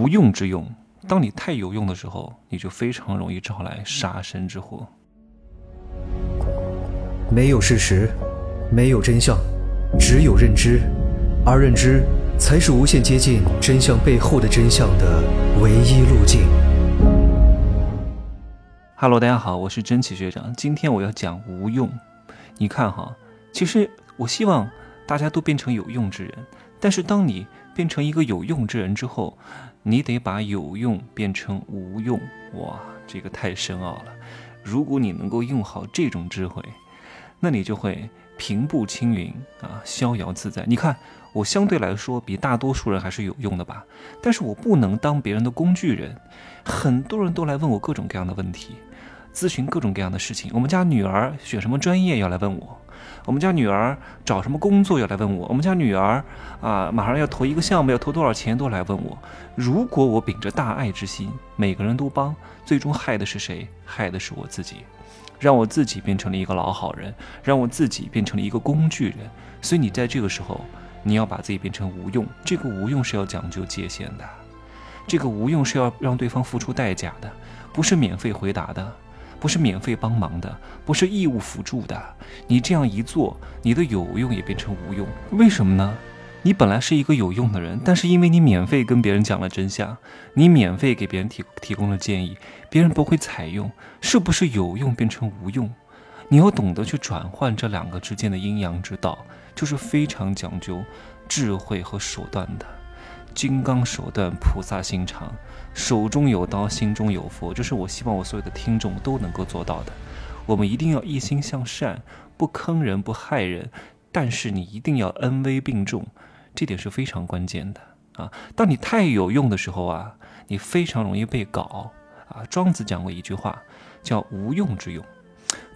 无用之用。当你太有用的时候，你就非常容易招来杀身之祸。没有事实，没有真相，只有认知，而认知才是无限接近真相背后的真相的唯一路径。Hello，大家好，我是真奇学长。今天我要讲无用。你看哈，其实我希望大家都变成有用之人，但是当你变成一个有用之人之后，你得把有用变成无用，哇，这个太深奥了。如果你能够用好这种智慧，那你就会平步青云啊，逍遥自在。你看，我相对来说比大多数人还是有用的吧？但是我不能当别人的工具人。很多人都来问我各种各样的问题，咨询各种各样的事情。我们家女儿选什么专业要来问我。我们家女儿找什么工作要来问我，我们家女儿啊马上要投一个项目要投多少钱都来问我。如果我秉着大爱之心，每个人都帮，最终害的是谁？害的是我自己，让我自己变成了一个老好人，让我自己变成了一个工具人。所以你在这个时候，你要把自己变成无用。这个无用是要讲究界限的，这个无用是要让对方付出代价的，不是免费回答的。不是免费帮忙的，不是义务辅助的。你这样一做，你的有用也变成无用。为什么呢？你本来是一个有用的人，但是因为你免费跟别人讲了真相，你免费给别人提提供了建议，别人不会采用，是不是有用变成无用？你要懂得去转换这两个之间的阴阳之道，就是非常讲究智慧和手段的。金刚手段，菩萨心肠，手中有刀，心中有佛，这是我希望我所有的听众都能够做到的。我们一定要一心向善，不坑人，不害人，但是你一定要恩威并重，这点是非常关键的啊！当你太有用的时候啊，你非常容易被搞啊。庄子讲过一句话，叫“无用之用”。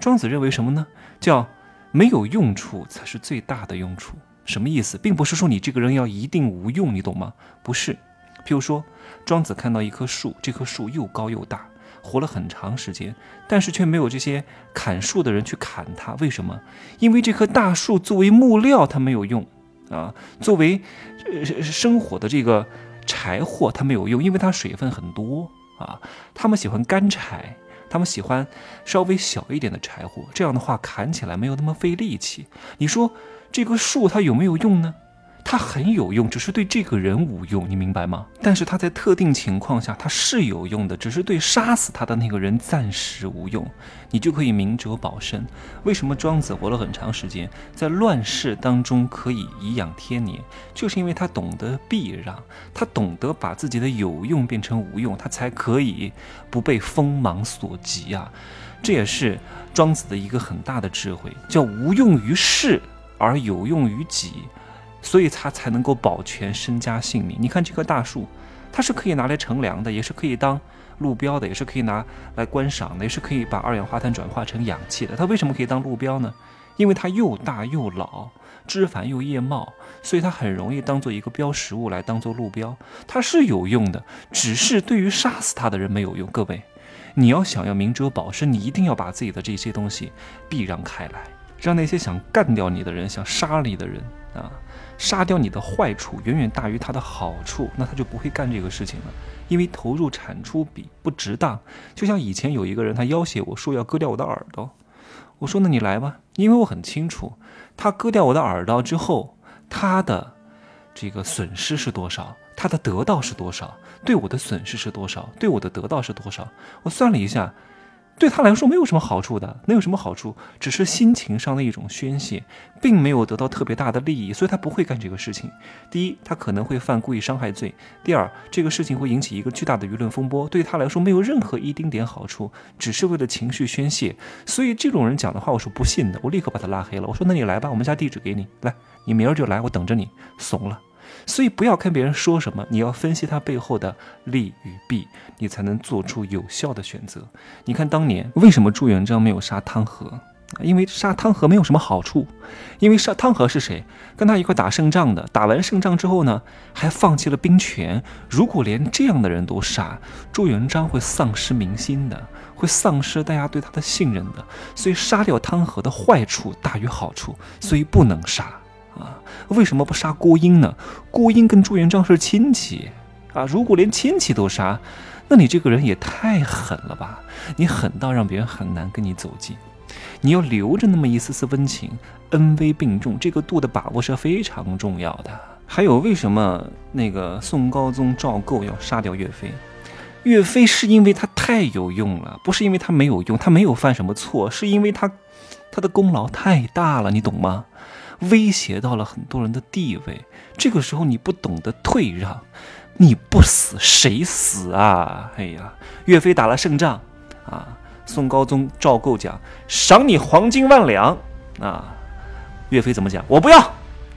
庄子认为什么呢？叫没有用处才是最大的用处。什么意思？并不是说你这个人要一定无用，你懂吗？不是。譬如说，庄子看到一棵树，这棵树又高又大，活了很长时间，但是却没有这些砍树的人去砍它。为什么？因为这棵大树作为木料它没有用啊，作为呃生火的这个柴火它没有用，因为它水分很多啊。他们喜欢干柴，他们喜欢稍微小一点的柴火，这样的话砍起来没有那么费力气。你说？这棵树它有没有用呢？它很有用，只是对这个人无用，你明白吗？但是它在特定情况下它是有用的，只是对杀死他的那个人暂时无用，你就可以明哲保身。为什么庄子活了很长时间，在乱世当中可以颐养天年，就是因为他懂得避让，他懂得把自己的有用变成无用，他才可以不被锋芒所及啊！这也是庄子的一个很大的智慧，叫无用于世。而有用于己，所以他才能够保全身家性命。你看这棵大树，它是可以拿来乘凉的，也是可以当路标的，也是可以拿来观赏的，也是可以把二氧化碳转化成氧气的。它为什么可以当路标呢？因为它又大又老，枝繁又叶茂，所以它很容易当做一个标识物来当做路标。它是有用的，只是对于杀死它的人没有用。各位，你要想要明哲保身，你一定要把自己的这些东西避让开来。让那些想干掉你的人、想杀你的人啊，杀掉你的坏处远远大于他的好处，那他就不会干这个事情了。因为投入产出比不值当。就像以前有一个人，他要挟我说要割掉我的耳朵，我说那你来吧，因为我很清楚，他割掉我的耳朵之后，他的这个损失是多少，他的得到是多少，对我的损失是多少，对我的得到是多少，我算了一下。对他来说没有什么好处的，能有什么好处？只是心情上的一种宣泄，并没有得到特别大的利益，所以他不会干这个事情。第一，他可能会犯故意伤害罪；第二，这个事情会引起一个巨大的舆论风波，对他来说没有任何一丁点好处，只是为了情绪宣泄。所以这种人讲的话，我是不信的，我立刻把他拉黑了。我说：“那你来吧，我们家地址给你，来，你明儿就来，我等着你。”怂了。所以不要看别人说什么，你要分析他背后的利与弊，你才能做出有效的选择。你看当年为什么朱元璋没有杀汤和？因为杀汤和没有什么好处。因为杀汤和是谁？跟他一块打胜仗的。打完胜仗之后呢，还放弃了兵权。如果连这样的人都杀，朱元璋会丧失民心的，会丧失大家对他的信任的。所以杀掉汤和的坏处大于好处，所以不能杀。啊，为什么不杀郭英呢？郭英跟朱元璋是亲戚，啊！如果连亲戚都杀，那你这个人也太狠了吧！你狠到让别人很难跟你走近。你要留着那么一丝丝温情，恩威并重，这个度的把握是非常重要的。还有，为什么那个宋高宗赵构要杀掉岳飞？岳飞是因为他太有用了，不是因为他没有用，他没有犯什么错，是因为他他的功劳太大了，你懂吗？威胁到了很多人的地位，这个时候你不懂得退让，你不死谁死啊？哎呀，岳飞打了胜仗啊！宋高宗赵构讲赏你黄金万两啊，岳飞怎么讲？我不要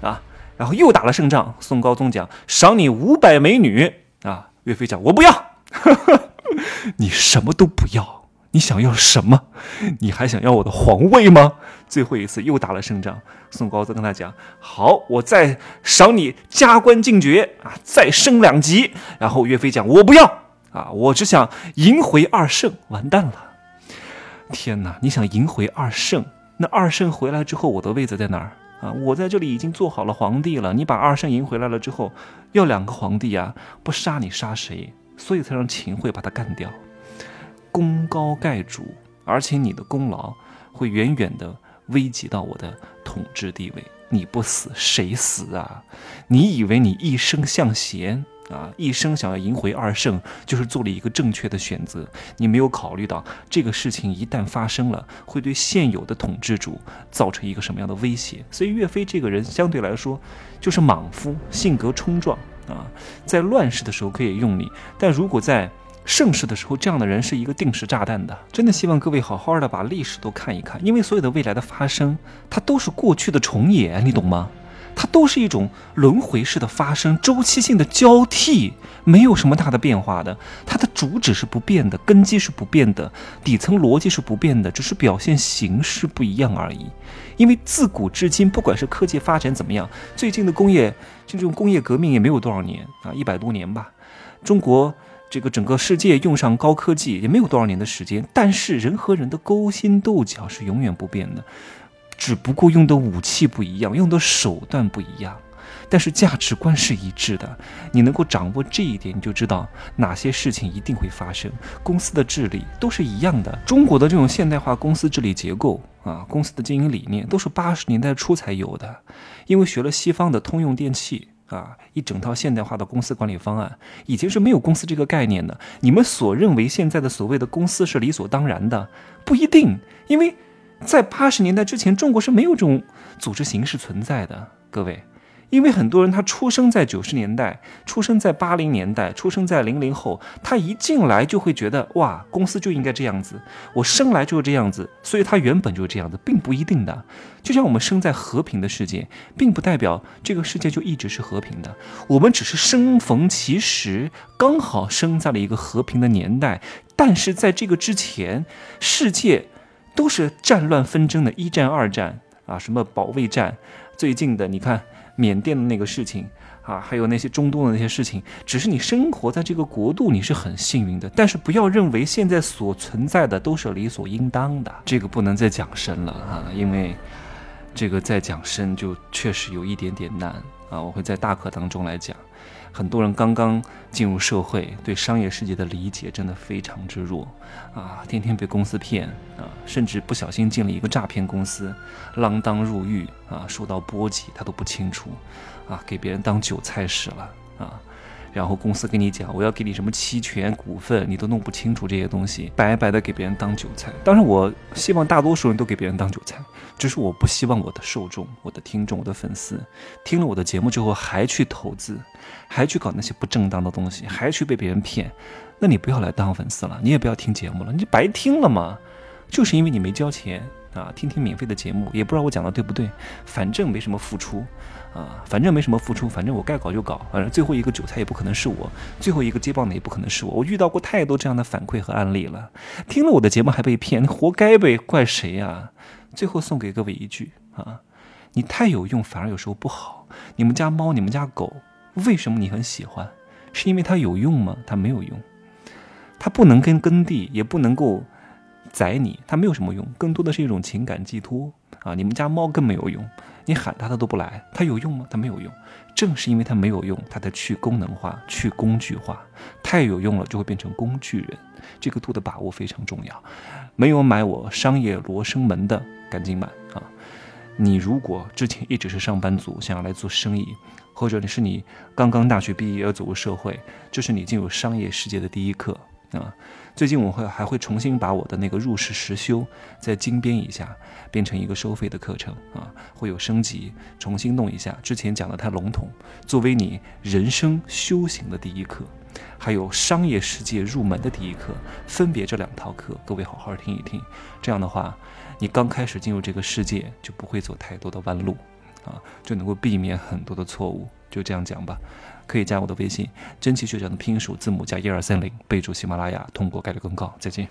啊！然后又打了胜仗，宋高宗讲赏你五百美女啊，岳飞讲我不要，你什么都不要，你想要什么？你还想要我的皇位吗？最后一次又打了胜仗，宋高宗跟他讲好，我再赏你加官进爵啊，再升两级。然后岳飞讲我不要啊，我只想赢回二圣，完蛋了。天哪！你想赢回二圣？那二圣回来之后，我的位子在哪儿啊？我在这里已经做好了皇帝了。你把二圣赢回来了之后，要两个皇帝啊？不杀你杀谁？所以才让秦桧把他干掉。功高盖主，而且你的功劳会远远的危及到我的统治地位。你不死谁死啊？你以为你一生向贤？啊，一生想要赢回二圣，就是做了一个正确的选择。你没有考虑到这个事情一旦发生了，会对现有的统治主造成一个什么样的威胁。所以岳飞这个人相对来说就是莽夫，性格冲撞啊，在乱世的时候可以用你，但如果在盛世的时候，这样的人是一个定时炸弹的。真的希望各位好好的把历史都看一看，因为所有的未来的发生，它都是过去的重演，你懂吗？它都是一种轮回式的发生，周期性的交替，没有什么大的变化的。它的主旨是不变的，根基是不变的，底层逻辑是不变的，只是表现形式不一样而已。因为自古至今，不管是科技发展怎么样，最近的工业就这种工业革命也没有多少年啊，一百多年吧。中国这个整个世界用上高科技也没有多少年的时间，但是人和人的勾心斗角是永远不变的。只不过用的武器不一样，用的手段不一样，但是价值观是一致的。你能够掌握这一点，你就知道哪些事情一定会发生。公司的治理都是一样的。中国的这种现代化公司治理结构啊，公司的经营理念都是八十年代初才有的。因为学了西方的通用电器啊，一整套现代化的公司管理方案，以前是没有公司这个概念的。你们所认为现在的所谓的公司是理所当然的，不一定，因为。在八十年代之前，中国是没有这种组织形式存在的，各位，因为很多人他出生在九十年代，出生在八零年代，出生在零零后，他一进来就会觉得哇，公司就应该这样子，我生来就是这样子，所以他原本就是这样子，并不一定的。就像我们生在和平的世界，并不代表这个世界就一直是和平的，我们只是生逢其时，刚好生在了一个和平的年代，但是在这个之前，世界。都是战乱纷争的一战、二战啊，什么保卫战，最近的你看缅甸的那个事情啊，还有那些中东的那些事情，只是你生活在这个国度，你是很幸运的。但是不要认为现在所存在的都是理所应当的，这个不能再讲深了啊，因为这个再讲深就确实有一点点难啊，我会在大课当中来讲。很多人刚刚进入社会，对商业世界的理解真的非常之弱啊！天天被公司骗啊，甚至不小心进了一个诈骗公司，锒铛入狱啊，受到波及他都不清楚啊，给别人当韭菜使了啊！然后公司跟你讲，我要给你什么期权、股份，你都弄不清楚这些东西，白白的给别人当韭菜。当然，我希望大多数人都给别人当韭菜，只是我不希望我的受众、我的听众、我的粉丝听了我的节目之后还去投资，还去搞那些不正当的东西，还去被别人骗。那你不要来当粉丝了，你也不要听节目了，你就白听了嘛。就是因为你没交钱啊，听听免费的节目，也不知道我讲的对不对，反正没什么付出。啊，反正没什么付出，反正我该搞就搞，反正最后一个韭菜也不可能是我，最后一个接棒的也不可能是我。我遇到过太多这样的反馈和案例了，听了我的节目还被骗，活该呗，怪谁呀？最后送给各位一句啊，你太有用反而有时候不好。你们家猫，你们家狗，为什么你很喜欢？是因为它有用吗？它没有用，它不能跟耕地，也不能够宰你，它没有什么用，更多的是一种情感寄托啊。你们家猫更没有用。你喊它它都不来，它有用吗？它没有用。正是因为它没有用，它才去功能化、去工具化。太有用了，就会变成工具人。这个度的把握非常重要。没有买我商业罗生门的，赶紧买啊！你如果之前一直是上班族，想要来做生意，或者你是你刚刚大学毕业要走入社会，这是你进入商业世界的第一课啊！最近我会还会重新把我的那个入世实修再精编一下，变成一个收费的课程啊，会有升级，重新弄一下。之前讲的太笼统，作为你人生修行的第一课，还有商业世界入门的第一课，分别这两套课，各位好好听一听。这样的话，你刚开始进入这个世界就不会走太多的弯路，啊，就能够避免很多的错误。就这样讲吧。可以加我的微信，真奇学长的拼音数字母加一二三零，备注喜马拉雅，通过概率更高。再见。